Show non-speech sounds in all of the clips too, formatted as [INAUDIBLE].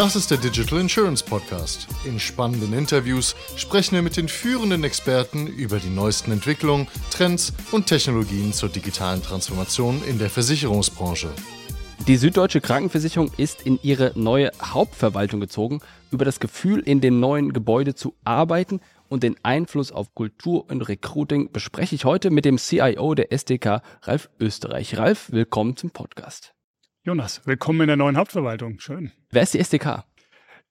Das ist der Digital Insurance Podcast. In spannenden Interviews sprechen wir mit den führenden Experten über die neuesten Entwicklungen, Trends und Technologien zur digitalen Transformation in der Versicherungsbranche. Die Süddeutsche Krankenversicherung ist in ihre neue Hauptverwaltung gezogen. Über das Gefühl, in dem neuen Gebäude zu arbeiten und den Einfluss auf Kultur und Recruiting bespreche ich heute mit dem CIO der SDK, Ralf Österreich. Ralf, willkommen zum Podcast. Jonas, willkommen in der neuen Hauptverwaltung. Schön. Wer ist die SDK?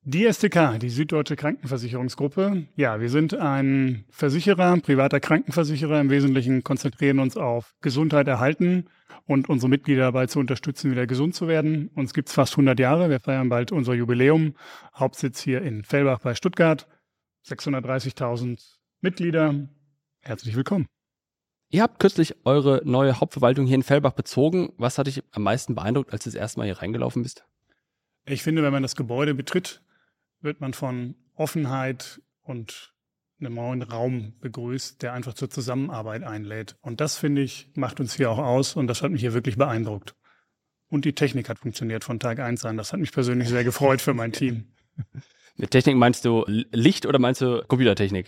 Die SDK, die Süddeutsche Krankenversicherungsgruppe. Ja, wir sind ein Versicherer, privater Krankenversicherer. Im Wesentlichen konzentrieren uns auf Gesundheit erhalten und unsere Mitglieder dabei zu unterstützen, wieder gesund zu werden. Uns gibt es fast 100 Jahre. Wir feiern bald unser Jubiläum. Hauptsitz hier in Fellbach bei Stuttgart. 630.000 Mitglieder. Herzlich willkommen. Ihr habt kürzlich eure neue Hauptverwaltung hier in Fellbach bezogen. Was hat dich am meisten beeindruckt, als du das erste Mal hier reingelaufen bist? Ich finde, wenn man das Gebäude betritt, wird man von Offenheit und einem neuen Raum begrüßt, der einfach zur Zusammenarbeit einlädt. Und das, finde ich, macht uns hier auch aus und das hat mich hier wirklich beeindruckt. Und die Technik hat funktioniert von Tag eins an. Das hat mich persönlich sehr gefreut für mein Team. [LAUGHS] Mit Technik meinst du Licht oder meinst du Computertechnik?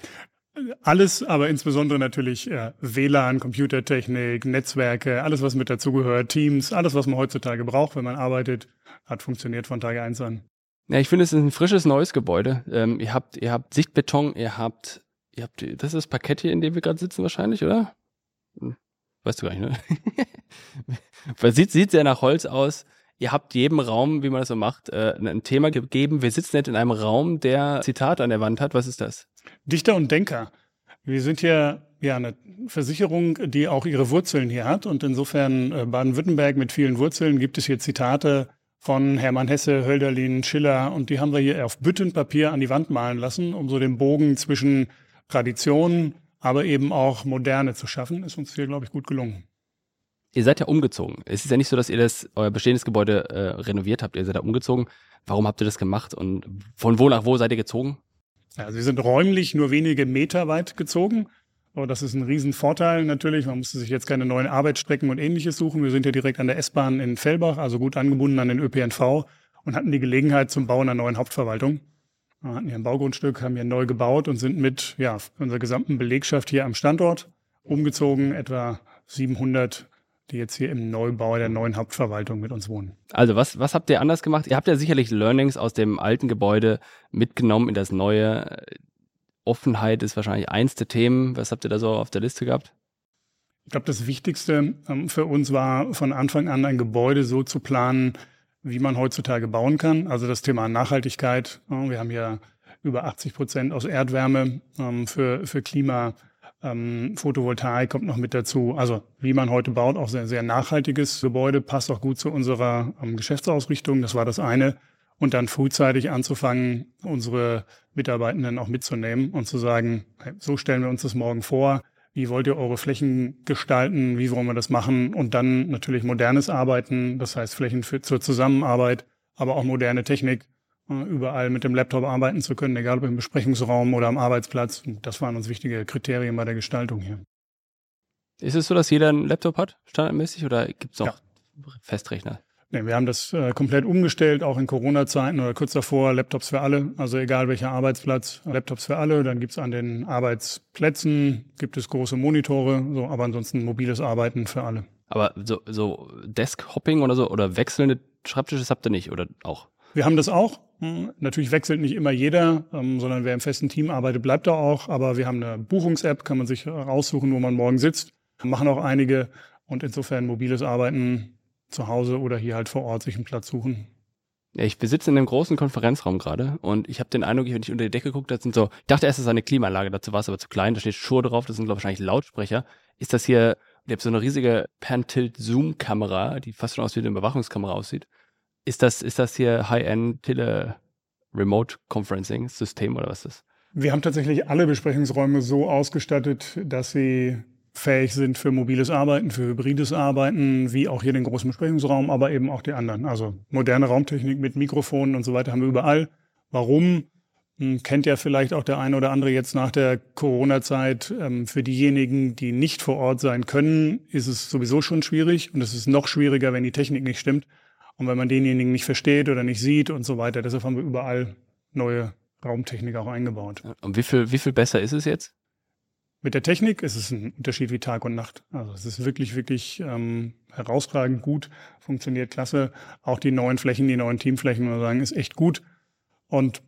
Alles, aber insbesondere natürlich äh, WLAN, Computertechnik, Netzwerke, alles, was mit dazugehört, Teams, alles, was man heutzutage braucht, wenn man arbeitet, hat funktioniert von Tag eins an. Ja, ich finde, es ist ein frisches neues Gebäude. Ähm, ihr habt, ihr habt Sichtbeton, ihr habt, ihr habt, das ist das Parkett hier, in dem wir gerade sitzen wahrscheinlich, oder? Hm, weißt du gar nicht, ne? [LAUGHS] sieht, sieht sehr nach Holz aus. Ihr habt jedem Raum, wie man das so macht, äh, ein Thema gegeben. Wir sitzen nicht in einem Raum, der Zitate an der Wand hat. Was ist das? Dichter und Denker. Wir sind hier ja eine Versicherung, die auch ihre Wurzeln hier hat. Und insofern äh, Baden-Württemberg mit vielen Wurzeln gibt es hier Zitate von Hermann Hesse, Hölderlin, Schiller. Und die haben wir hier auf Büttenpapier an die Wand malen lassen, um so den Bogen zwischen Tradition, aber eben auch Moderne zu schaffen. Ist uns hier, glaube ich, gut gelungen. Ihr seid ja umgezogen. Es ist ja nicht so, dass ihr das, euer bestehendes Gebäude äh, renoviert habt. Ihr seid da umgezogen. Warum habt ihr das gemacht und von wo nach wo seid ihr gezogen? Also wir sind räumlich nur wenige Meter weit gezogen. Aber das ist ein Riesenvorteil natürlich. Man musste sich jetzt keine neuen Arbeitsstrecken und ähnliches suchen. Wir sind ja direkt an der S-Bahn in Fellbach, also gut angebunden an den ÖPNV und hatten die Gelegenheit zum Bau einer neuen Hauptverwaltung. Wir hatten hier ein Baugrundstück, haben hier neu gebaut und sind mit ja, unserer gesamten Belegschaft hier am Standort umgezogen. Etwa 700 die jetzt hier im Neubau der neuen Hauptverwaltung mit uns wohnen. Also was, was habt ihr anders gemacht? Ihr habt ja sicherlich Learnings aus dem alten Gebäude mitgenommen in das neue. Offenheit ist wahrscheinlich eins der Themen. Was habt ihr da so auf der Liste gehabt? Ich glaube, das Wichtigste ähm, für uns war von Anfang an ein Gebäude so zu planen, wie man heutzutage bauen kann. Also das Thema Nachhaltigkeit. Wir haben hier über 80 Prozent aus Erdwärme ähm, für, für Klima ähm, Photovoltaik kommt noch mit dazu. Also wie man heute baut, auch sehr, sehr nachhaltiges Gebäude, passt auch gut zu unserer ähm, Geschäftsausrichtung. Das war das eine. Und dann frühzeitig anzufangen, unsere Mitarbeitenden auch mitzunehmen und zu sagen, hey, so stellen wir uns das morgen vor. Wie wollt ihr eure Flächen gestalten? Wie wollen wir das machen? Und dann natürlich modernes Arbeiten, das heißt Flächen für, zur Zusammenarbeit, aber auch moderne Technik überall mit dem Laptop arbeiten zu können, egal ob im Besprechungsraum oder am Arbeitsplatz. Das waren uns wichtige Kriterien bei der Gestaltung hier. Ist es so, dass jeder einen Laptop hat, standardmäßig, oder gibt es auch ja. Festrechner? Nee, wir haben das äh, komplett umgestellt, auch in Corona-Zeiten oder kurz davor, Laptops für alle. Also egal welcher Arbeitsplatz, Laptops für alle. Dann gibt es an den Arbeitsplätzen, gibt es große Monitore, so, aber ansonsten mobiles Arbeiten für alle. Aber so, so Desk-Hopping oder so oder wechselnde Schreibtische habt ihr nicht, oder auch? Wir haben das auch. Hm, natürlich wechselt nicht immer jeder, ähm, sondern wer im festen Team arbeitet, bleibt da auch. Aber wir haben eine Buchungs-App, kann man sich raussuchen, wo man morgen sitzt. Machen auch einige und insofern mobiles Arbeiten zu Hause oder hier halt vor Ort sich einen Platz suchen. Ich besitze in einem großen Konferenzraum gerade und ich habe den Eindruck, wenn ich unter die Decke gucke, das sind so, ich dachte erst, das ist eine Klimaanlage, dazu war es aber zu klein, da steht Schuhe drauf, das sind glaube ich wahrscheinlich Lautsprecher. Ist das hier, ihr habt so eine riesige Pan-Tilt-Zoom-Kamera, die fast schon aus wie eine Überwachungskamera aussieht. Ist das, ist das hier High-End Tele Remote Conferencing System oder was ist das? Wir haben tatsächlich alle Besprechungsräume so ausgestattet, dass sie fähig sind für mobiles Arbeiten, für hybrides Arbeiten, wie auch hier den großen Besprechungsraum, aber eben auch die anderen. Also moderne Raumtechnik mit Mikrofonen und so weiter haben wir überall. Warum? Hm, kennt ja vielleicht auch der eine oder andere jetzt nach der Corona-Zeit. Ähm, für diejenigen, die nicht vor Ort sein können, ist es sowieso schon schwierig und es ist noch schwieriger, wenn die Technik nicht stimmt. Und wenn man denjenigen nicht versteht oder nicht sieht und so weiter, deshalb haben wir überall neue Raumtechnik auch eingebaut. Und wie viel, wie viel besser ist es jetzt? Mit der Technik ist es ein Unterschied wie Tag und Nacht. Also es ist wirklich, wirklich ähm, herausragend gut, funktioniert klasse. Auch die neuen Flächen, die neuen Teamflächen, muss man sagen, ist echt gut. Und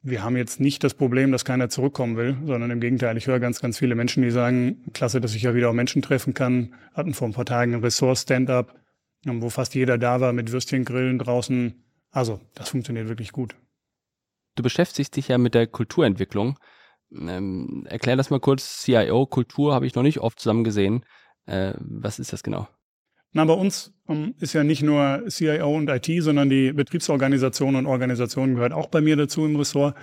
wir haben jetzt nicht das Problem, dass keiner zurückkommen will, sondern im Gegenteil, ich höre ganz, ganz viele Menschen, die sagen, klasse, dass ich ja wieder auch Menschen treffen kann. Hatten vor ein paar Tagen ein Ressource-Stand-up, wo fast jeder da war mit Würstchengrillen draußen. Also, das funktioniert wirklich gut. Du beschäftigst dich ja mit der Kulturentwicklung. Ähm, erklär das mal kurz. CIO, Kultur habe ich noch nicht oft zusammen gesehen. Äh, was ist das genau? Na, bei uns ähm, ist ja nicht nur CIO und IT, sondern die Betriebsorganisation und Organisation gehört auch bei mir dazu im Ressort.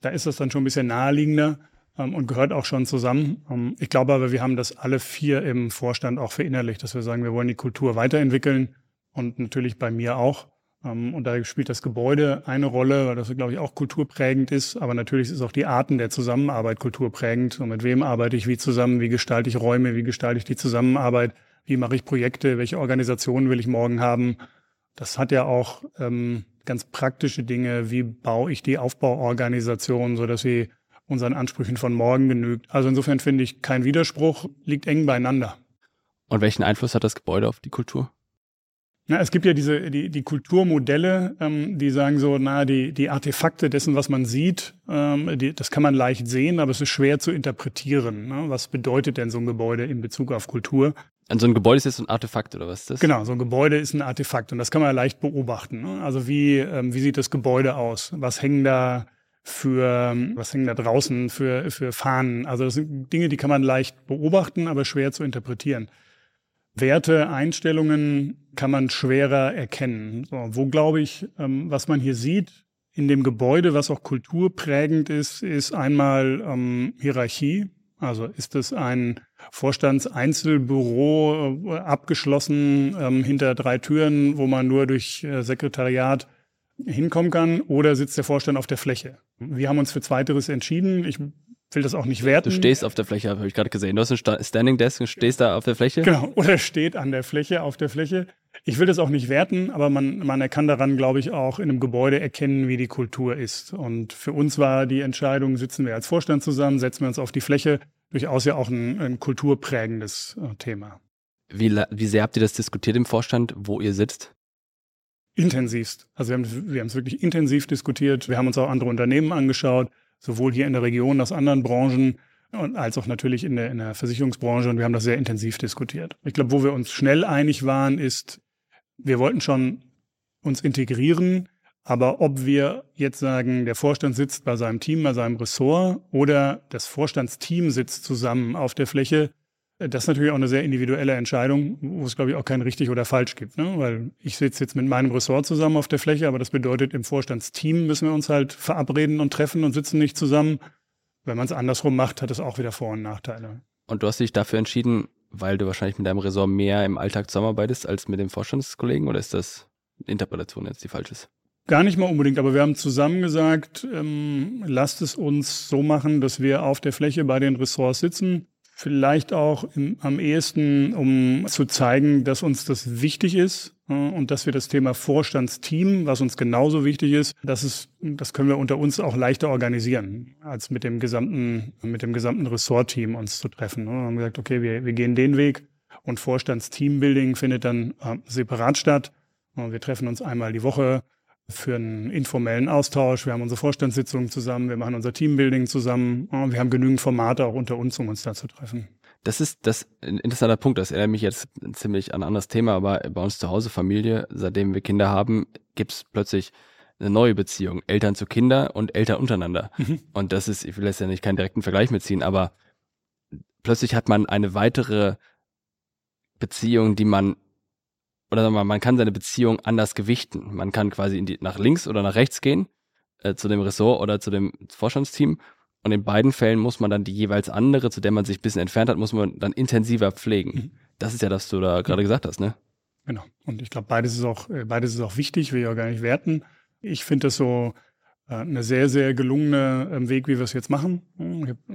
Da ist das dann schon ein bisschen naheliegender ähm, und gehört auch schon zusammen. Ähm, ich glaube aber, wir haben das alle vier im Vorstand auch verinnerlicht, dass wir sagen, wir wollen die Kultur weiterentwickeln und natürlich bei mir auch. Ähm, und da spielt das Gebäude eine Rolle, weil das, glaube ich, auch kulturprägend ist. Aber natürlich ist auch die Arten der Zusammenarbeit kulturprägend. Und mit wem arbeite ich wie zusammen? Wie gestalte ich Räume? Wie gestalte ich die Zusammenarbeit? Wie mache ich Projekte? Welche Organisationen will ich morgen haben? Das hat ja auch ähm, ganz praktische Dinge. Wie baue ich die Aufbauorganisation, so dass sie unseren Ansprüchen von morgen genügt? Also insofern finde ich kein Widerspruch, liegt eng beieinander. Und welchen Einfluss hat das Gebäude auf die Kultur? Na, es gibt ja diese die, die Kulturmodelle, ähm, die sagen so, na die die Artefakte dessen, was man sieht, ähm, die, das kann man leicht sehen, aber es ist schwer zu interpretieren. Ne? Was bedeutet denn so ein Gebäude in Bezug auf Kultur? Und so ein Gebäude ist jetzt ein Artefakt oder was ist das? Genau, so ein Gebäude ist ein Artefakt und das kann man ja leicht beobachten. Ne? Also wie ähm, wie sieht das Gebäude aus? Was hängen da für was hängen da draußen für für Fahnen? Also das sind Dinge, die kann man leicht beobachten, aber schwer zu interpretieren. Werte, Einstellungen kann man schwerer erkennen. So, wo glaube ich, ähm, was man hier sieht in dem Gebäude, was auch kulturprägend ist, ist einmal ähm, Hierarchie. Also ist es ein Vorstandseinzelbüro äh, abgeschlossen ähm, hinter drei Türen, wo man nur durch äh, Sekretariat hinkommen kann, oder sitzt der Vorstand auf der Fläche? Wir haben uns für Zweiteres entschieden. Ich will das auch nicht werten. Du stehst auf der Fläche, habe ich gerade gesehen. Du hast ein Standing Desk und stehst da auf der Fläche. Genau, [LAUGHS] oder steht an der Fläche, auf der Fläche. Ich will das auch nicht werten, aber man, man kann daran, glaube ich, auch in einem Gebäude erkennen, wie die Kultur ist. Und für uns war die Entscheidung, sitzen wir als Vorstand zusammen, setzen wir uns auf die Fläche, durchaus ja auch ein, ein kulturprägendes äh, Thema. Wie, wie sehr habt ihr das diskutiert im Vorstand, wo ihr sitzt? Intensivst. Also wir haben, wir haben es wirklich intensiv diskutiert. Wir haben uns auch andere Unternehmen angeschaut sowohl hier in der Region aus anderen Branchen und als auch natürlich in der, in der Versicherungsbranche. Und wir haben das sehr intensiv diskutiert. Ich glaube, wo wir uns schnell einig waren, ist, wir wollten schon uns integrieren, aber ob wir jetzt sagen, der Vorstand sitzt bei seinem Team, bei seinem Ressort oder das Vorstandsteam sitzt zusammen auf der Fläche, das ist natürlich auch eine sehr individuelle Entscheidung, wo es, glaube ich, auch kein richtig oder falsch gibt. Ne? Weil ich sitze jetzt mit meinem Ressort zusammen auf der Fläche, aber das bedeutet, im Vorstandsteam müssen wir uns halt verabreden und treffen und sitzen nicht zusammen. Wenn man es andersrum macht, hat es auch wieder Vor- und Nachteile. Und du hast dich dafür entschieden, weil du wahrscheinlich mit deinem Ressort mehr im Alltag zusammenarbeitest als mit dem Vorstandskollegen oder ist das Interpretation jetzt die falsche ist? Gar nicht mal unbedingt, aber wir haben zusammen gesagt, ähm, lasst es uns so machen, dass wir auf der Fläche bei den Ressorts sitzen, Vielleicht auch im, am ehesten, um zu zeigen, dass uns das wichtig ist äh, und dass wir das Thema Vorstandsteam, was uns genauso wichtig ist, das ist, das können wir unter uns auch leichter organisieren, als mit dem gesamten, mit dem gesamten Ressortteam uns zu treffen. Wir haben gesagt, okay, wir, wir gehen den Weg und Vorstandsteambuilding findet dann äh, separat statt. Wir treffen uns einmal die Woche für einen informellen Austausch. Wir haben unsere Vorstandssitzungen zusammen, wir machen unser Teambuilding zusammen. Wir haben genügend Formate auch unter uns, um uns da zu treffen. Das ist das ein interessanter Punkt. Das erinnert mich jetzt ziemlich an ein anderes Thema, aber bei uns zu Hause, Familie, seitdem wir Kinder haben, gibt es plötzlich eine neue Beziehung. Eltern zu Kinder und Eltern untereinander. Mhm. Und das ist, ich will jetzt ja nicht keinen direkten Vergleich mitziehen, aber plötzlich hat man eine weitere Beziehung, die man oder sagen wir mal, man kann seine Beziehung anders gewichten. Man kann quasi die, nach links oder nach rechts gehen, äh, zu dem Ressort oder zu dem Vorstandsteam. Und in beiden Fällen muss man dann die jeweils andere, zu der man sich ein bisschen entfernt hat, muss man dann intensiver pflegen. Mhm. Das ist ja das, was du da gerade gesagt hast, ne? Genau. Und ich glaube, beides ist auch, äh, beides ist auch wichtig, will ich auch gar nicht werten. Ich finde das so, eine sehr, sehr gelungene ähm, Weg, wie wir es jetzt machen.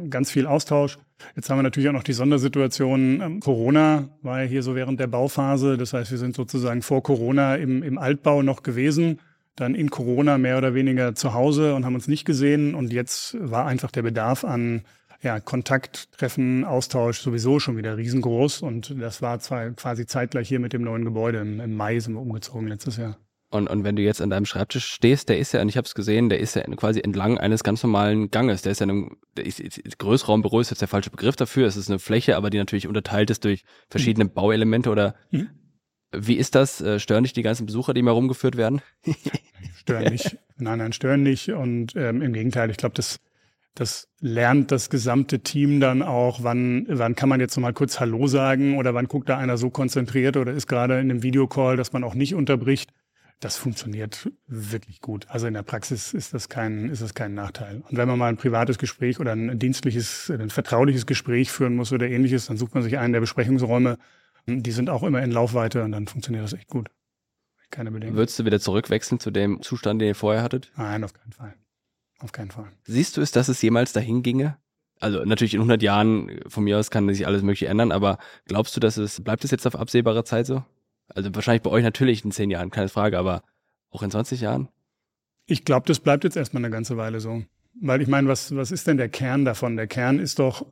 Ganz viel Austausch. Jetzt haben wir natürlich auch noch die Sondersituation. Ähm, Corona war ja hier so während der Bauphase. Das heißt, wir sind sozusagen vor Corona im, im Altbau noch gewesen, dann in Corona mehr oder weniger zu Hause und haben uns nicht gesehen. Und jetzt war einfach der Bedarf an ja, Kontakt, Treffen, Austausch sowieso schon wieder riesengroß. Und das war zwar quasi zeitgleich hier mit dem neuen Gebäude. Im, im Mai sind wir umgezogen letztes Jahr. Und, und wenn du jetzt an deinem Schreibtisch stehst, der ist ja, und ich habe es gesehen, der ist ja quasi entlang eines ganz normalen Ganges. Der ist ja in einem, der ist, ist, Großraumbüro ist jetzt der falsche Begriff dafür. Es ist eine Fläche, aber die natürlich unterteilt ist durch verschiedene mhm. Bauelemente oder mhm. wie ist das? Äh, stören dich die ganzen Besucher, die mal rumgeführt werden? [LAUGHS] stören nicht. Nein, nein, stören nicht. Und ähm, im Gegenteil, ich glaube, das, das lernt das gesamte Team dann auch, wann, wann kann man jetzt noch mal kurz Hallo sagen oder wann guckt da einer so konzentriert oder ist gerade in einem Videocall, dass man auch nicht unterbricht das funktioniert wirklich gut. Also in der Praxis ist das kein, ist das kein Nachteil. Und wenn man mal ein privates Gespräch oder ein dienstliches, ein vertrauliches Gespräch führen muss oder ähnliches, dann sucht man sich einen der Besprechungsräume. Die sind auch immer in Laufweite und dann funktioniert das echt gut. Keine Bedenken. Würdest du wieder zurückwechseln zu dem Zustand, den ihr vorher hattet? Nein, auf keinen Fall. Auf keinen Fall. Siehst du es, dass es jemals dahin ginge? Also natürlich in 100 Jahren von mir aus kann sich alles mögliche ändern, aber glaubst du, dass es, bleibt es jetzt auf absehbare Zeit so? Also wahrscheinlich bei euch natürlich in zehn Jahren, keine Frage, aber auch in 20 Jahren? Ich glaube, das bleibt jetzt erstmal eine ganze Weile so. Weil ich meine, was, was ist denn der Kern davon? Der Kern ist doch,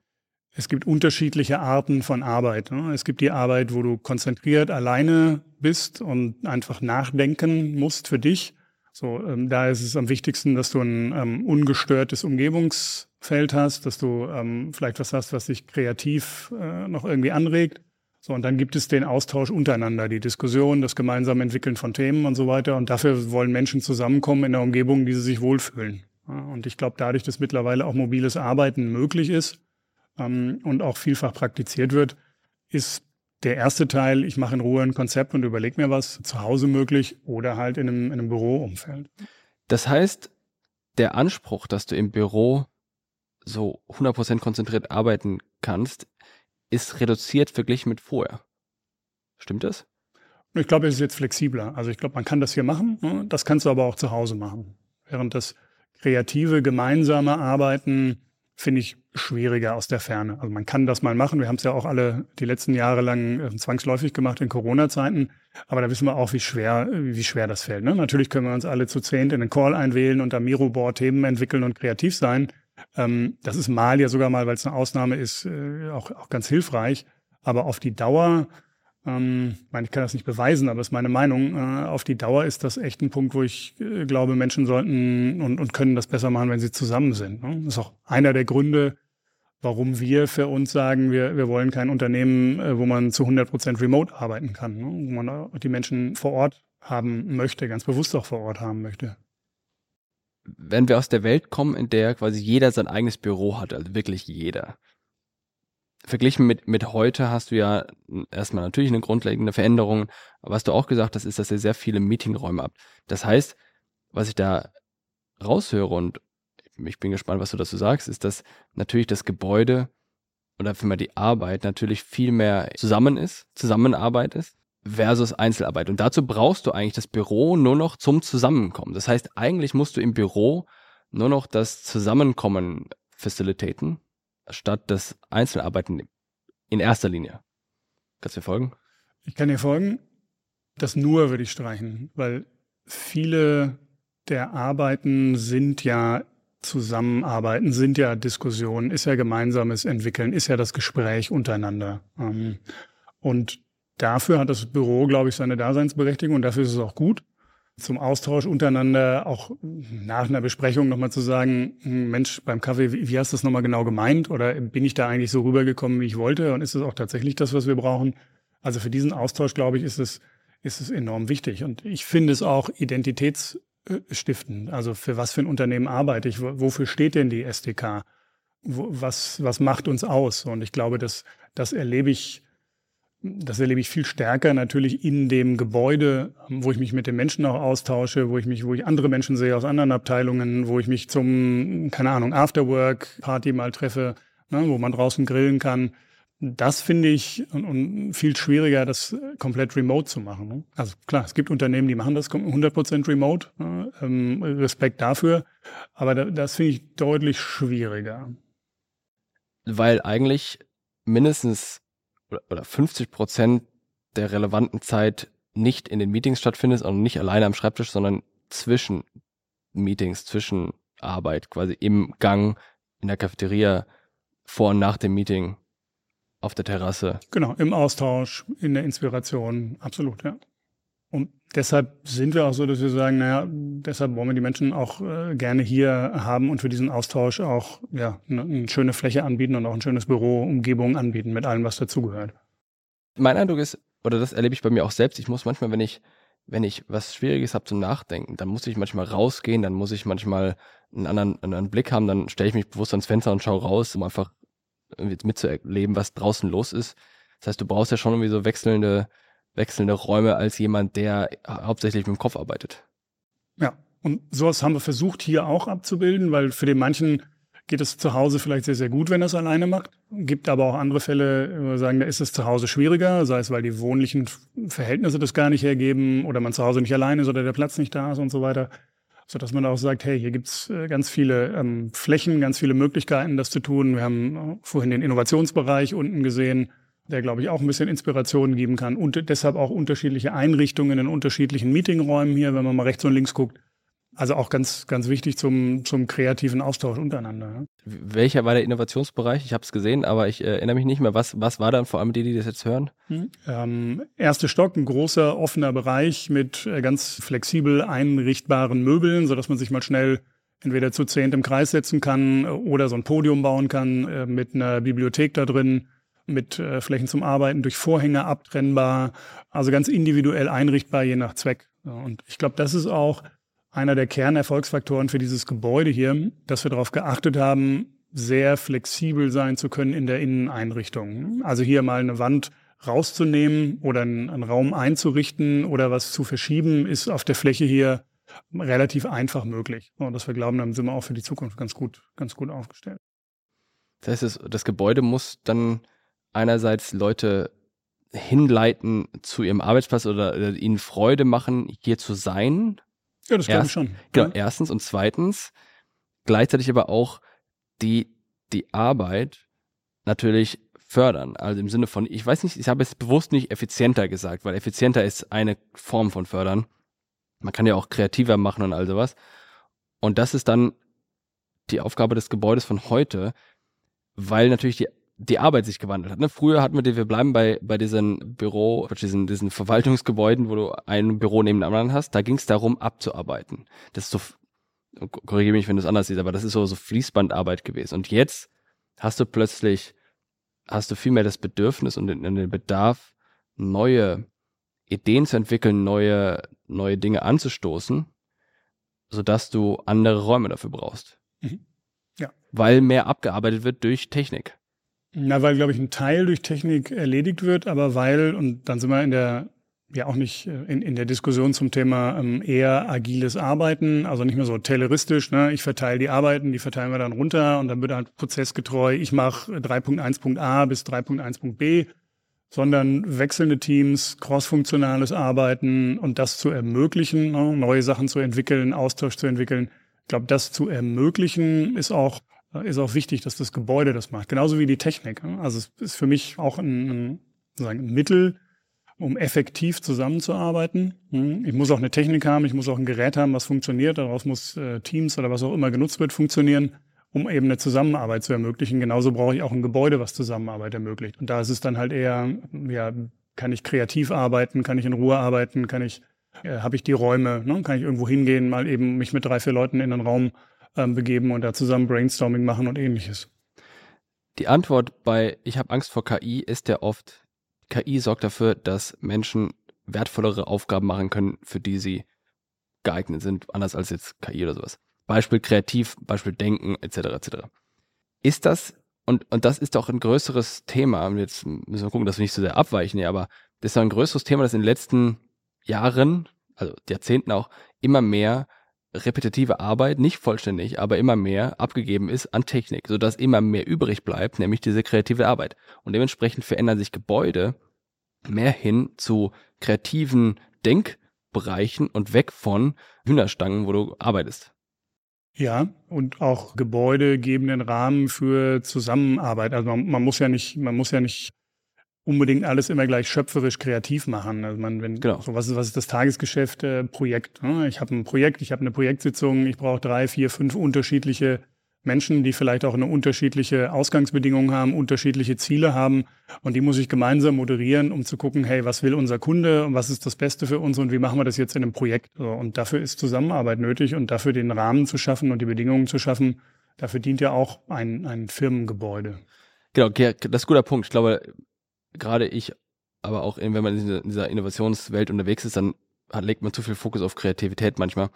es gibt unterschiedliche Arten von Arbeit. Ne? Es gibt die Arbeit, wo du konzentriert alleine bist und einfach nachdenken musst für dich. So, ähm, da ist es am wichtigsten, dass du ein ähm, ungestörtes Umgebungsfeld hast, dass du ähm, vielleicht was hast, was dich kreativ äh, noch irgendwie anregt. So, und dann gibt es den Austausch untereinander, die Diskussion, das gemeinsame Entwickeln von Themen und so weiter. Und dafür wollen Menschen zusammenkommen in einer Umgebung, die sie sich wohlfühlen. Und ich glaube, dadurch, dass mittlerweile auch mobiles Arbeiten möglich ist ähm, und auch vielfach praktiziert wird, ist der erste Teil, ich mache in Ruhe ein Konzept und überlege mir was, zu Hause möglich oder halt in einem, in einem Büroumfeld. Das heißt, der Anspruch, dass du im Büro so 100% konzentriert arbeiten kannst, ist reduziert verglichen mit vorher. Stimmt das? Ich glaube, es ist jetzt flexibler. Also ich glaube, man kann das hier machen. Ne? Das kannst du aber auch zu Hause machen. Während das kreative, gemeinsame Arbeiten finde ich schwieriger aus der Ferne. Also man kann das mal machen. Wir haben es ja auch alle die letzten Jahre lang äh, zwangsläufig gemacht in Corona-Zeiten. Aber da wissen wir auch, wie schwer, wie schwer das fällt. Ne? Natürlich können wir uns alle zu zehnt in den Call einwählen und am Miro-Board Themen entwickeln und kreativ sein. Ähm, das ist mal ja sogar mal, weil es eine Ausnahme ist, äh, auch, auch ganz hilfreich. Aber auf die Dauer, ähm, ich meine, ich kann das nicht beweisen, aber es ist meine Meinung, äh, auf die Dauer ist das echt ein Punkt, wo ich äh, glaube, Menschen sollten und, und können das besser machen, wenn sie zusammen sind. Ne? Das ist auch einer der Gründe, warum wir für uns sagen, wir, wir wollen kein Unternehmen, äh, wo man zu 100 Prozent remote arbeiten kann, ne? wo man die Menschen vor Ort haben möchte, ganz bewusst auch vor Ort haben möchte wenn wir aus der Welt kommen, in der quasi jeder sein eigenes Büro hat, also wirklich jeder. Verglichen mit, mit heute hast du ja erstmal natürlich eine grundlegende Veränderung, aber was du auch gesagt hast, ist, dass ihr sehr viele Meetingräume habt. Das heißt, was ich da raushöre und ich bin gespannt, was du dazu sagst, ist, dass natürlich das Gebäude oder für mal die Arbeit natürlich viel mehr zusammen ist, Zusammenarbeit ist versus Einzelarbeit. Und dazu brauchst du eigentlich das Büro nur noch zum Zusammenkommen. Das heißt, eigentlich musst du im Büro nur noch das Zusammenkommen facilitaten, statt das Einzelarbeiten in erster Linie. Kannst du mir folgen? Ich kann dir folgen. Das nur würde ich streichen, weil viele der Arbeiten sind ja Zusammenarbeiten, sind ja Diskussionen, ist ja gemeinsames Entwickeln, ist ja das Gespräch untereinander. Ähm, und Dafür hat das Büro, glaube ich, seine Daseinsberechtigung und dafür ist es auch gut. Zum Austausch untereinander, auch nach einer Besprechung nochmal zu sagen, Mensch, beim Kaffee, wie, hast du das nochmal genau gemeint? Oder bin ich da eigentlich so rübergekommen, wie ich wollte? Und ist es auch tatsächlich das, was wir brauchen? Also für diesen Austausch, glaube ich, ist es, ist es enorm wichtig. Und ich finde es auch identitätsstiftend. Also für was für ein Unternehmen arbeite ich? Wofür steht denn die SDK? Was, was macht uns aus? Und ich glaube, das, das erlebe ich das erlebe ich viel stärker natürlich in dem Gebäude, wo ich mich mit den Menschen auch austausche, wo ich mich, wo ich andere Menschen sehe aus anderen Abteilungen, wo ich mich zum, keine Ahnung, Afterwork-Party mal treffe, ne, wo man draußen grillen kann. Das finde ich und, und, viel schwieriger, das komplett remote zu machen. Ne? Also klar, es gibt Unternehmen, die machen das 100% remote. Ne? Ähm, Respekt dafür. Aber da, das finde ich deutlich schwieriger. Weil eigentlich mindestens oder 50 Prozent der relevanten Zeit nicht in den Meetings stattfindet und nicht alleine am Schreibtisch, sondern zwischen Meetings, zwischen Arbeit, quasi im Gang, in der Cafeteria, vor und nach dem Meeting, auf der Terrasse. Genau, im Austausch, in der Inspiration, absolut, ja. Und deshalb sind wir auch so, dass wir sagen, naja, deshalb wollen wir die Menschen auch äh, gerne hier haben und für diesen Austausch auch ja, eine, eine schöne Fläche anbieten und auch ein schönes Büro, Umgebung anbieten mit allem, was dazugehört. Mein Eindruck ist, oder das erlebe ich bei mir auch selbst, ich muss manchmal, wenn ich wenn ich was Schwieriges habe zum Nachdenken, dann muss ich manchmal rausgehen, dann muss ich manchmal einen anderen, einen anderen Blick haben, dann stelle ich mich bewusst ans Fenster und schaue raus, um einfach mitzuerleben, was draußen los ist. Das heißt, du brauchst ja schon irgendwie so wechselnde, wechselnde Räume als jemand, der hauptsächlich mit dem Kopf arbeitet. Ja, und sowas haben wir versucht hier auch abzubilden, weil für den manchen geht es zu Hause vielleicht sehr, sehr gut, wenn er es alleine macht. Gibt aber auch andere Fälle, wo wir sagen, da ist es zu Hause schwieriger, sei es, weil die wohnlichen Verhältnisse das gar nicht hergeben oder man zu Hause nicht alleine ist oder der Platz nicht da ist und so weiter. So dass man auch sagt, hey, hier gibt's äh, ganz viele ähm, Flächen, ganz viele Möglichkeiten, das zu tun. Wir haben äh, vorhin den Innovationsbereich unten gesehen, der, glaube ich, auch ein bisschen Inspiration geben kann und deshalb auch unterschiedliche Einrichtungen in unterschiedlichen Meetingräumen hier, wenn man mal rechts und links guckt. Also auch ganz, ganz wichtig zum, zum kreativen Austausch untereinander. Ja. Welcher war der Innovationsbereich? Ich habe es gesehen, aber ich äh, erinnere mich nicht mehr. Was, was war dann vor allem die, die das jetzt hören? Hm. Ähm, erste Stock, ein großer offener Bereich mit äh, ganz flexibel einrichtbaren Möbeln, sodass man sich mal schnell entweder zu zehnt im Kreis setzen kann oder so ein Podium bauen kann äh, mit einer Bibliothek da drin, mit äh, Flächen zum Arbeiten durch Vorhänge abtrennbar, also ganz individuell einrichtbar je nach Zweck. Und ich glaube, das ist auch einer der Kernerfolgsfaktoren für dieses Gebäude hier, dass wir darauf geachtet haben, sehr flexibel sein zu können in der Inneneinrichtung. Also hier mal eine Wand rauszunehmen oder einen, einen Raum einzurichten oder was zu verschieben, ist auf der Fläche hier relativ einfach möglich. Und dass wir glauben, dann sind wir auch für die Zukunft ganz gut, ganz gut aufgestellt. Das heißt, das Gebäude muss dann einerseits Leute hinleiten zu ihrem Arbeitsplatz oder, oder ihnen Freude machen, hier zu sein, ja, das glaube ich schon. Genau, erstens und zweitens gleichzeitig aber auch die, die Arbeit natürlich fördern. Also im Sinne von, ich weiß nicht, ich habe es bewusst nicht effizienter gesagt, weil effizienter ist eine Form von fördern. Man kann ja auch kreativer machen und all sowas. Und das ist dann die Aufgabe des Gebäudes von heute, weil natürlich die die Arbeit sich gewandelt hat. Ne? Früher hatten wir, die, wir bleiben bei, bei diesen Büro, diesen, diesen Verwaltungsgebäuden, wo du ein Büro neben dem anderen hast, da ging es darum, abzuarbeiten. Das ist so, korrigiere mich, wenn du es anders siehst, aber das ist so, so Fließbandarbeit gewesen. Und jetzt hast du plötzlich, hast du viel mehr das Bedürfnis und den, den Bedarf, neue Ideen zu entwickeln, neue, neue Dinge anzustoßen, sodass du andere Räume dafür brauchst. Mhm. Ja. Weil mehr abgearbeitet wird durch Technik. Na, weil, glaube ich, ein Teil durch Technik erledigt wird, aber weil, und dann sind wir in der, ja auch nicht äh, in, in der Diskussion zum Thema ähm, eher agiles Arbeiten, also nicht mehr so tayloristisch, ne? ich verteile die Arbeiten, die verteilen wir dann runter und dann wird halt prozessgetreu, ich mache 3.1.a bis 3.1.b, sondern wechselnde Teams, crossfunktionales Arbeiten und das zu ermöglichen, ne? neue Sachen zu entwickeln, Austausch zu entwickeln. Ich glaube, das zu ermöglichen ist auch ist auch wichtig, dass das Gebäude das macht. Genauso wie die Technik. Also es ist für mich auch ein, sozusagen ein Mittel, um effektiv zusammenzuarbeiten. Hm? Ich muss auch eine Technik haben, ich muss auch ein Gerät haben, was funktioniert. Daraus muss äh, Teams oder was auch immer genutzt wird, funktionieren, um eben eine Zusammenarbeit zu ermöglichen. Genauso brauche ich auch ein Gebäude, was Zusammenarbeit ermöglicht. Und da ist es dann halt eher, ja, kann ich kreativ arbeiten, kann ich in Ruhe arbeiten, kann ich, äh, habe ich die Räume, ne? kann ich irgendwo hingehen, mal eben mich mit drei, vier Leuten in den Raum ähm, begeben und da zusammen Brainstorming machen und ähnliches. Die Antwort bei Ich habe Angst vor KI ist ja oft, KI sorgt dafür, dass Menschen wertvollere Aufgaben machen können, für die sie geeignet sind, anders als jetzt KI oder sowas. Beispiel kreativ, Beispiel denken, etc. etc. Ist das, und, und das ist doch ein größeres Thema, jetzt müssen wir gucken, dass wir nicht so sehr abweichen, ja, aber das ist doch ein größeres Thema, das in den letzten Jahren, also Jahrzehnten auch, immer mehr repetitive Arbeit, nicht vollständig, aber immer mehr abgegeben ist an Technik, sodass immer mehr übrig bleibt, nämlich diese kreative Arbeit. Und dementsprechend verändern sich Gebäude mehr hin zu kreativen Denkbereichen und weg von Hühnerstangen, wo du arbeitest. Ja, und auch Gebäude geben den Rahmen für Zusammenarbeit. Also man, man muss ja nicht, man muss ja nicht unbedingt alles immer gleich schöpferisch kreativ machen. Also man, wenn genau. so was ist, was ist das Tagesgeschäft, äh, Projekt. Ne? Ich habe ein Projekt, ich habe eine Projektsitzung, ich brauche drei, vier, fünf unterschiedliche Menschen, die vielleicht auch eine unterschiedliche Ausgangsbedingungen haben, unterschiedliche Ziele haben. Und die muss ich gemeinsam moderieren, um zu gucken, hey, was will unser Kunde und was ist das Beste für uns und wie machen wir das jetzt in einem Projekt? Und dafür ist Zusammenarbeit nötig und dafür den Rahmen zu schaffen und die Bedingungen zu schaffen. Dafür dient ja auch ein, ein Firmengebäude. Genau, das ist ein guter Punkt. Ich glaube, gerade ich, aber auch wenn man in dieser Innovationswelt unterwegs ist, dann legt man zu viel Fokus auf Kreativität manchmal.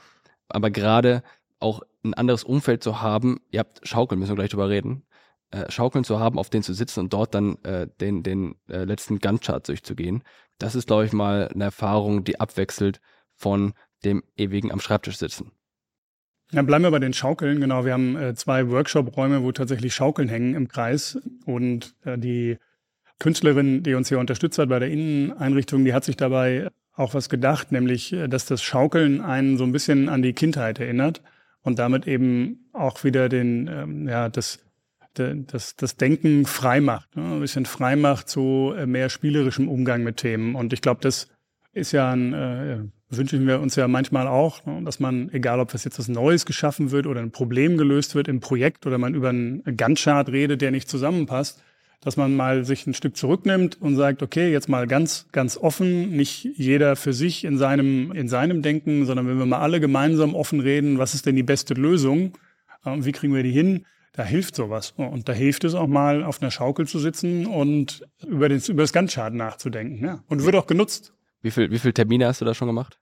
Aber gerade auch ein anderes Umfeld zu haben, ihr habt Schaukeln, müssen wir gleich drüber reden, äh, Schaukeln zu haben, auf denen zu sitzen und dort dann äh, den, den äh, letzten Gantt-Chart durchzugehen, das ist, glaube ich, mal eine Erfahrung, die abwechselt von dem ewigen am Schreibtisch sitzen. Dann bleiben wir bei den Schaukeln. Genau, wir haben äh, zwei Workshop-Räume, wo tatsächlich Schaukeln hängen im Kreis. Und äh, die Künstlerin, die uns hier unterstützt hat bei der Inneneinrichtung, die hat sich dabei auch was gedacht, nämlich, äh, dass das Schaukeln einen so ein bisschen an die Kindheit erinnert und damit eben auch wieder den, ähm, ja, das, das, das Denken frei macht, ne? ein bisschen frei macht zu äh, mehr spielerischem Umgang mit Themen. Und ich glaube, das ist ja ein, äh, wünschen wir uns ja manchmal auch, ne? dass man, egal ob das jetzt was Neues geschaffen wird oder ein Problem gelöst wird im Projekt oder man über einen Gantt-Chart redet, der nicht zusammenpasst, dass man mal sich ein Stück zurücknimmt und sagt, okay, jetzt mal ganz, ganz offen, nicht jeder für sich in seinem, in seinem Denken, sondern wenn wir mal alle gemeinsam offen reden, was ist denn die beste Lösung und wie kriegen wir die hin, da hilft sowas. Und da hilft es auch mal, auf einer Schaukel zu sitzen und über, das, über das Ganzschaden nachzudenken. Ja. Und wird auch genutzt. Wie viel, wie viel Termine hast du da schon gemacht?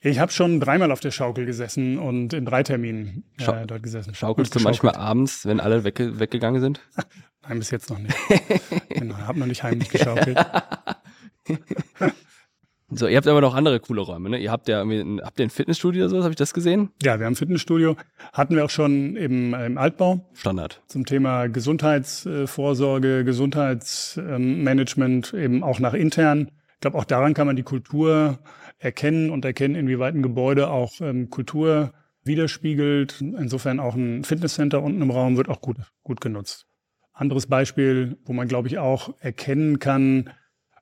Ich habe schon dreimal auf der Schaukel gesessen und in drei Terminen äh, dort gesessen. Schaukelst du manchmal abends, wenn alle wegge weggegangen sind? [LAUGHS] Nein, bis jetzt noch nicht. genau, habe noch nicht heimlich [LAUGHS] geschaukelt. [LAUGHS] so, ihr habt aber noch andere coole Räume, ne? Ihr habt ja irgendwie, habt ihr ein Fitnessstudio oder so, habe ich das gesehen? Ja, wir haben ein Fitnessstudio. Hatten wir auch schon im, im Altbau. Standard. Zum Thema Gesundheitsvorsorge, Gesundheitsmanagement, eben auch nach intern. Ich glaube, auch daran kann man die Kultur erkennen und erkennen, inwieweit ein Gebäude auch ähm, Kultur widerspiegelt. Insofern auch ein Fitnesscenter unten im Raum wird auch gut, gut genutzt. Anderes Beispiel, wo man, glaube ich, auch erkennen kann,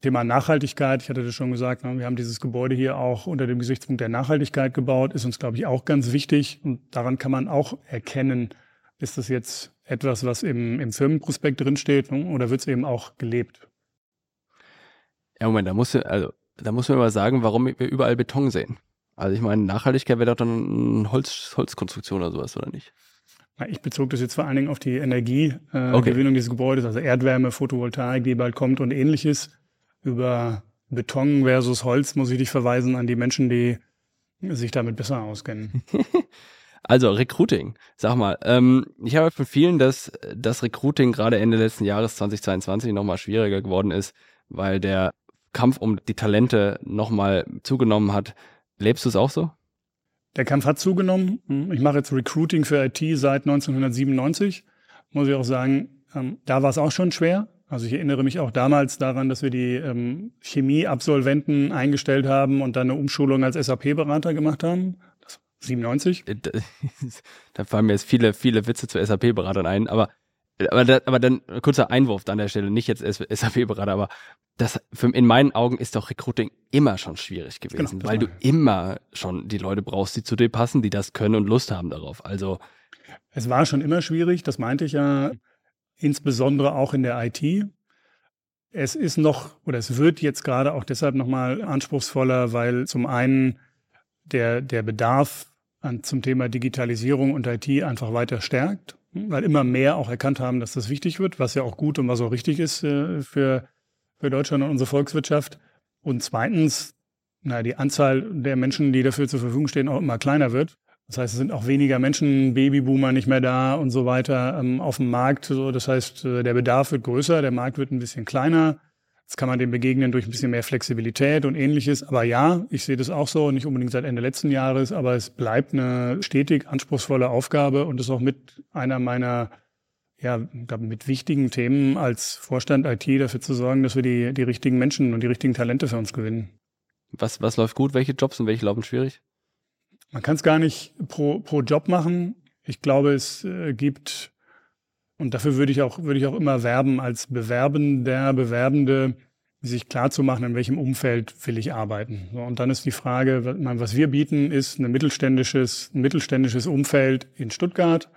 Thema Nachhaltigkeit. Ich hatte das schon gesagt, ne, wir haben dieses Gebäude hier auch unter dem Gesichtspunkt der Nachhaltigkeit gebaut, ist uns, glaube ich, auch ganz wichtig. Und daran kann man auch erkennen, ist das jetzt etwas, was im, im Firmenprospekt drinsteht ne, oder wird es eben auch gelebt? Ja, Moment, da muss, also, da muss man mal sagen, warum wir überall Beton sehen. Also ich meine, Nachhaltigkeit wäre doch dann eine Holz, Holzkonstruktion oder sowas, oder nicht? Ich bezog das jetzt vor allen Dingen auf die Energiegewinnung äh, okay. dieses Gebäudes, also Erdwärme, Photovoltaik, die bald kommt und ähnliches. Über Beton versus Holz muss ich dich verweisen an die Menschen, die sich damit besser auskennen. [LAUGHS] [LAUGHS] also Recruiting, sag mal, ähm, ich habe von vielen, dass das Recruiting gerade Ende letzten Jahres 2022 nochmal schwieriger geworden ist, weil der Kampf um die Talente nochmal zugenommen hat. Lebst du es auch so? Der Kampf hat zugenommen. Ich mache jetzt Recruiting für IT seit 1997. Muss ich auch sagen, ähm, da war es auch schon schwer. Also ich erinnere mich auch damals daran, dass wir die ähm, Chemieabsolventen eingestellt haben und dann eine Umschulung als SAP-Berater gemacht haben. Das 97. Äh, [LAUGHS] da fallen mir jetzt viele, viele Witze zu SAP-Beratern ein, aber aber, da, aber dann kurzer Einwurf an der Stelle, nicht jetzt SAP-Berater, aber das für, in meinen Augen ist doch Recruiting immer schon schwierig gewesen, genau, weil du immer schon die Leute brauchst, die zu dir passen, die das können und Lust haben darauf. Also es war schon immer schwierig, das meinte ich ja, insbesondere auch in der IT. Es ist noch oder es wird jetzt gerade auch deshalb nochmal anspruchsvoller, weil zum einen der, der Bedarf an, zum Thema Digitalisierung und IT einfach weiter stärkt weil immer mehr auch erkannt haben, dass das wichtig wird, was ja auch gut und was auch richtig ist äh, für, für Deutschland und unsere Volkswirtschaft. Und zweitens, na, die Anzahl der Menschen, die dafür zur Verfügung stehen, auch immer kleiner wird. Das heißt, es sind auch weniger Menschen, Babyboomer nicht mehr da und so weiter ähm, auf dem Markt. So, das heißt, äh, der Bedarf wird größer, der Markt wird ein bisschen kleiner. Jetzt kann man dem begegnen durch ein bisschen mehr Flexibilität und ähnliches. Aber ja, ich sehe das auch so, nicht unbedingt seit Ende letzten Jahres, aber es bleibt eine stetig anspruchsvolle Aufgabe und ist auch mit einer meiner ja, mit wichtigen Themen als Vorstand IT dafür zu sorgen, dass wir die, die richtigen Menschen und die richtigen Talente für uns gewinnen. Was, was läuft gut? Welche Jobs und welche laufen schwierig? Man kann es gar nicht pro, pro Job machen. Ich glaube, es äh, gibt, und dafür würde ich auch, würde ich auch immer werben, als Bewerbender, Bewerbende, sich klar zu machen, in welchem Umfeld will ich arbeiten. So, und dann ist die Frage, was wir bieten, ist ein mittelständisches, ein mittelständisches Umfeld in Stuttgart,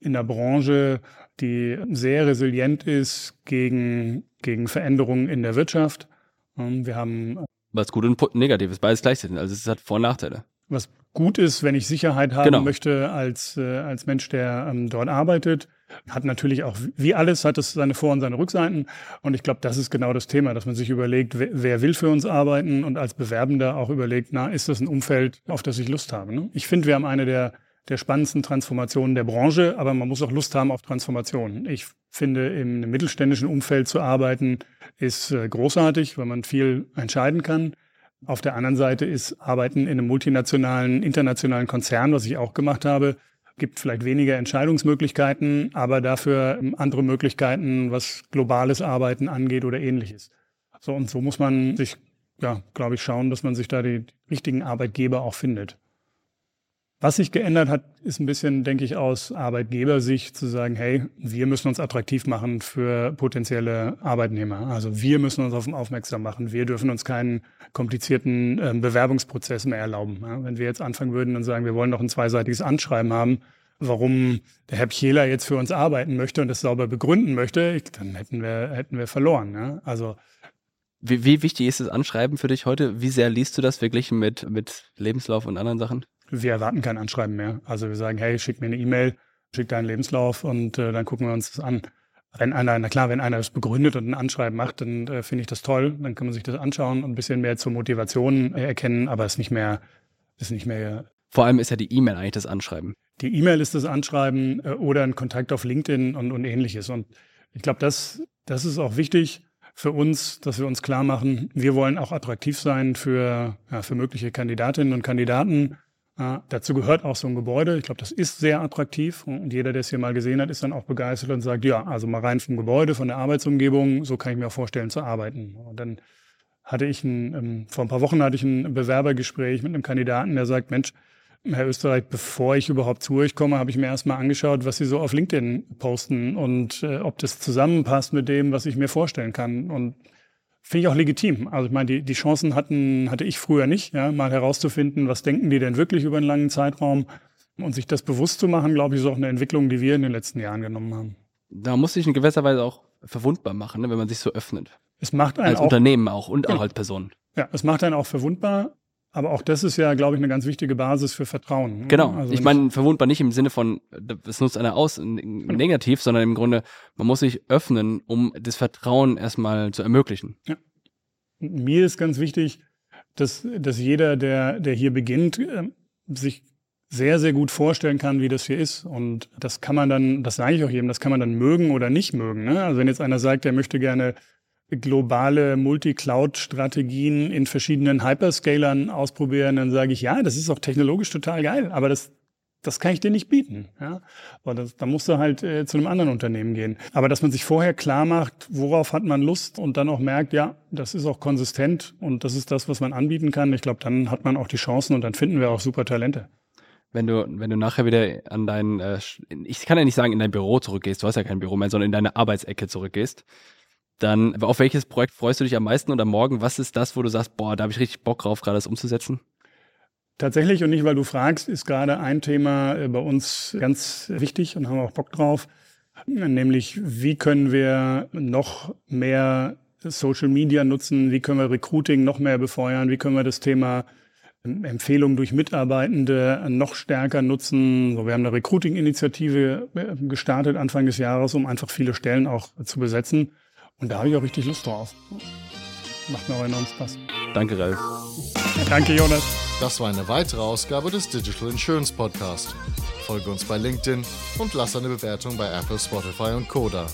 in der Branche, die sehr resilient ist gegen, gegen Veränderungen in der Wirtschaft. Wir haben was gut und negativ ist, beides gleichzeitig. Also es hat Vor- und Nachteile. Was gut ist, wenn ich Sicherheit haben genau. möchte als, äh, als Mensch, der ähm, dort arbeitet. Hat natürlich auch, wie alles, hat es seine Vor- und seine Rückseiten. Und ich glaube, das ist genau das Thema, dass man sich überlegt, wer, wer, will für uns arbeiten und als Bewerbender auch überlegt, na, ist das ein Umfeld, auf das ich Lust habe? Ne? Ich finde, wir haben eine der, der spannendsten Transformationen der Branche, aber man muss auch Lust haben auf Transformationen. Ich finde, im mittelständischen Umfeld zu arbeiten, ist äh, großartig, weil man viel entscheiden kann. Auf der anderen Seite ist Arbeiten in einem multinationalen, internationalen Konzern, was ich auch gemacht habe, gibt vielleicht weniger Entscheidungsmöglichkeiten, aber dafür ähm, andere Möglichkeiten, was globales Arbeiten angeht oder ähnliches. So und so muss man sich, ja, glaube ich, schauen, dass man sich da die richtigen Arbeitgeber auch findet. Was sich geändert hat, ist ein bisschen, denke ich, aus Arbeitgebersicht zu sagen, hey, wir müssen uns attraktiv machen für potenzielle Arbeitnehmer. Also wir müssen uns auf aufmerksam machen. Wir dürfen uns keinen komplizierten äh, Bewerbungsprozess mehr erlauben. Ja, wenn wir jetzt anfangen würden und sagen, wir wollen noch ein zweiseitiges Anschreiben haben, warum der Herr Pchela jetzt für uns arbeiten möchte und das sauber begründen möchte, dann hätten wir, hätten wir verloren. Ja? Also wie, wie wichtig ist das Anschreiben für dich heute? Wie sehr liest du das verglichen mit, mit Lebenslauf und anderen Sachen? Wir erwarten kein Anschreiben mehr. Also wir sagen, hey, schick mir eine E-Mail, schick deinen Lebenslauf und äh, dann gucken wir uns das an. Wenn einer, na klar, wenn einer das begründet und ein Anschreiben macht, dann äh, finde ich das toll. Dann kann man sich das anschauen und ein bisschen mehr zur Motivation äh, erkennen, aber es ist nicht mehr, ist nicht mehr. Vor allem ist ja die E-Mail eigentlich das Anschreiben. Die E-Mail ist das Anschreiben äh, oder ein Kontakt auf LinkedIn und, und ähnliches. Und ich glaube, das, das ist auch wichtig für uns, dass wir uns klar machen, wir wollen auch attraktiv sein für, ja, für mögliche Kandidatinnen und Kandidaten äh, dazu gehört auch so ein Gebäude. Ich glaube, das ist sehr attraktiv. Und jeder, der es hier mal gesehen hat, ist dann auch begeistert und sagt, ja, also mal rein vom Gebäude, von der Arbeitsumgebung, so kann ich mir auch vorstellen zu arbeiten. Und dann hatte ich ein, ähm, vor ein paar Wochen hatte ich ein Bewerbergespräch mit einem Kandidaten, der sagt, Mensch, Herr Österreich, bevor ich überhaupt zu euch komme, habe ich mir erstmal angeschaut, was Sie so auf LinkedIn posten und äh, ob das zusammenpasst mit dem, was ich mir vorstellen kann. Und Finde ich auch legitim. Also ich meine, die, die Chancen hatten, hatte ich früher nicht, ja, mal herauszufinden, was denken die denn wirklich über einen langen Zeitraum. Und sich das bewusst zu machen, glaube ich, ist auch eine Entwicklung, die wir in den letzten Jahren genommen haben. Da muss sich in gewisser Weise auch verwundbar machen, ne, wenn man sich so öffnet. Es macht einen als auch, Unternehmen auch und genau. auch als Person. Ja, es macht einen auch verwundbar, aber auch das ist ja, glaube ich, eine ganz wichtige Basis für Vertrauen. Ne? Genau. Also ich meine, verwundbar nicht im Sinne von, es nutzt einer aus, negativ, sondern im Grunde, man muss sich öffnen, um das Vertrauen erstmal zu ermöglichen. Ja. Mir ist ganz wichtig, dass, dass jeder, der, der hier beginnt, äh, sich sehr, sehr gut vorstellen kann, wie das hier ist. Und das kann man dann, das sage ich auch jedem, das kann man dann mögen oder nicht mögen. Ne? Also wenn jetzt einer sagt, der möchte gerne globale Multi-Cloud-Strategien in verschiedenen Hyperscalern ausprobieren, dann sage ich, ja, das ist auch technologisch total geil, aber das, das kann ich dir nicht bieten. Ja? Und das, da musst du halt äh, zu einem anderen Unternehmen gehen. Aber dass man sich vorher klar macht, worauf hat man Lust und dann auch merkt, ja, das ist auch konsistent und das ist das, was man anbieten kann. Ich glaube, dann hat man auch die Chancen und dann finden wir auch super Talente wenn du, wenn du nachher wieder an dein, äh, ich kann ja nicht sagen, in dein Büro zurückgehst, du hast ja kein Büro mehr, sondern in deine Arbeitsecke zurückgehst, dann auf welches Projekt freust du dich am meisten oder morgen? Was ist das, wo du sagst, boah, da habe ich richtig Bock drauf, gerade das umzusetzen? Tatsächlich und nicht, weil du fragst, ist gerade ein Thema äh, bei uns ganz wichtig und haben auch Bock drauf, nämlich wie können wir noch mehr Social Media nutzen, wie können wir Recruiting noch mehr befeuern, wie können wir das Thema ähm, Empfehlungen durch Mitarbeitende noch stärker nutzen. So, wir haben eine Recruiting-Initiative äh, gestartet Anfang des Jahres, um einfach viele Stellen auch zu besetzen. Und da habe ich auch richtig Lust drauf. Macht mir auch enorm Spaß. Danke, Ralf. Danke, Jonas. Das war eine weitere Ausgabe des Digital Insurance Podcast. Folge uns bei LinkedIn und lass eine Bewertung bei Apple, Spotify und Koda.